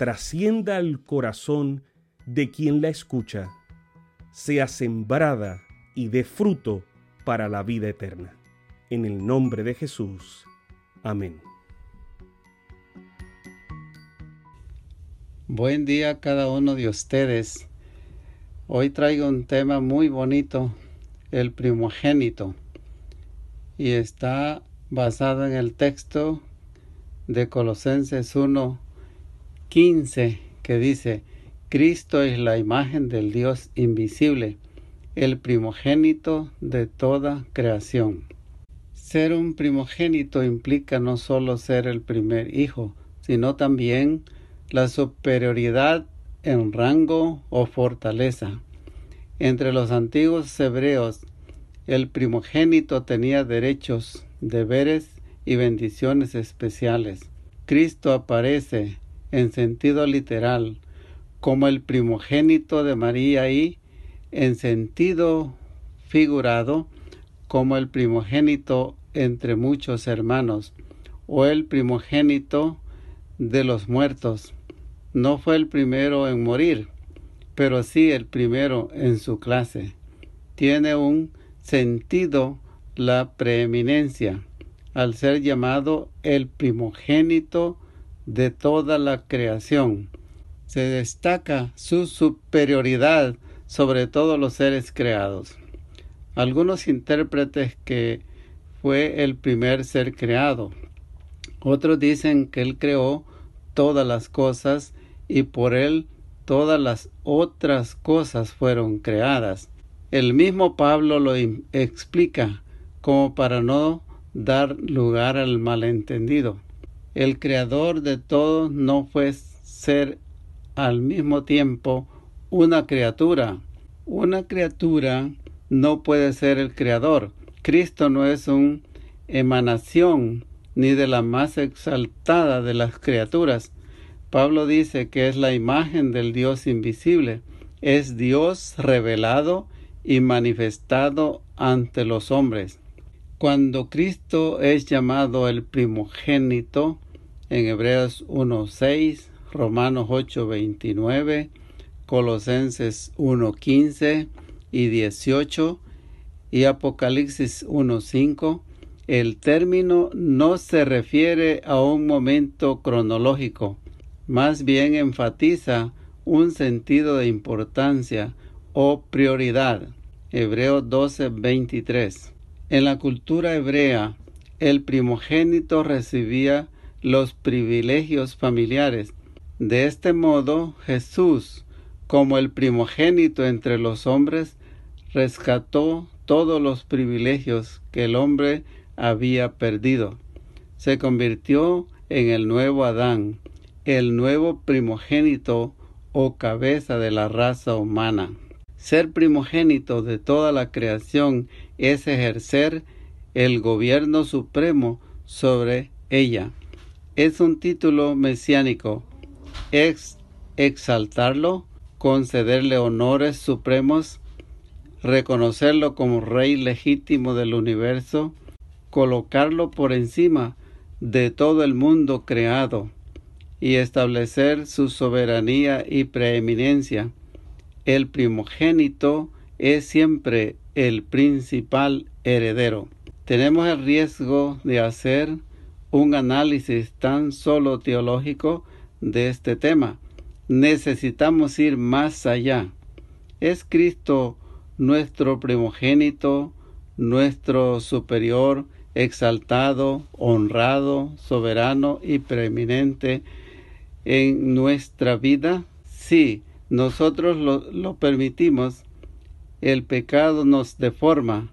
trascienda al corazón de quien la escucha, sea sembrada y dé fruto para la vida eterna. En el nombre de Jesús. Amén. Buen día a cada uno de ustedes. Hoy traigo un tema muy bonito, el primogénito, y está basado en el texto de Colosenses 1, 15, que dice, Cristo es la imagen del Dios invisible, el primogénito de toda creación. Ser un primogénito implica no solo ser el primer hijo, sino también la superioridad en rango o fortaleza. Entre los antiguos hebreos, el primogénito tenía derechos, deberes y bendiciones especiales. Cristo aparece en sentido literal como el primogénito de María y en sentido figurado como el primogénito entre muchos hermanos o el primogénito de los muertos no fue el primero en morir, pero sí el primero en su clase. Tiene un sentido la preeminencia al ser llamado el primogénito de toda la creación. Se destaca su superioridad sobre todos los seres creados. Algunos intérpretes que fue el primer ser creado. Otros dicen que él creó todas las cosas y por él todas las otras cosas fueron creadas. El mismo Pablo lo explica como para no dar lugar al malentendido. El creador de todo no fue ser al mismo tiempo una criatura. Una criatura no puede ser el creador. Cristo no es una emanación ni de la más exaltada de las criaturas, Pablo dice que es la imagen del Dios invisible, es Dios revelado y manifestado ante los hombres. Cuando Cristo es llamado el primogénito, en Hebreos 1.6, Romanos 8.29, Colosenses 1.15 y 18 y Apocalipsis 1.5, el término no se refiere a un momento cronológico, más bien enfatiza un sentido de importancia o prioridad. Hebreo 12:23. En la cultura hebrea, el primogénito recibía los privilegios familiares. De este modo, Jesús, como el primogénito entre los hombres, rescató todos los privilegios que el hombre había perdido. Se convirtió en el nuevo Adán, el nuevo primogénito o cabeza de la raza humana. Ser primogénito de toda la creación es ejercer el gobierno supremo sobre ella. Es un título mesiánico. Es exaltarlo, concederle honores supremos, reconocerlo como rey legítimo del universo, colocarlo por encima de todo el mundo creado y establecer su soberanía y preeminencia. El primogénito es siempre el principal heredero. Tenemos el riesgo de hacer un análisis tan solo teológico de este tema. Necesitamos ir más allá. ¿Es Cristo nuestro primogénito, nuestro superior, exaltado, honrado, soberano y preeminente en nuestra vida? Sí, nosotros lo, lo permitimos. El pecado nos deforma,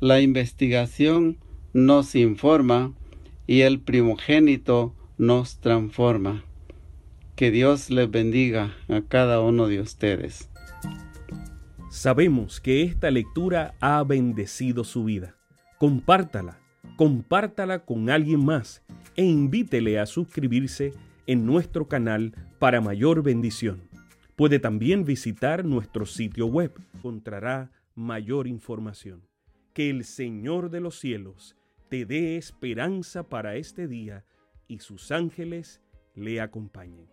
la investigación nos informa y el primogénito nos transforma. Que Dios les bendiga a cada uno de ustedes. Sabemos que esta lectura ha bendecido su vida. Compártala, compártala con alguien más e invítele a suscribirse en nuestro canal para mayor bendición. Puede también visitar nuestro sitio web. Encontrará mayor información. Que el Señor de los cielos te dé esperanza para este día y sus ángeles le acompañen.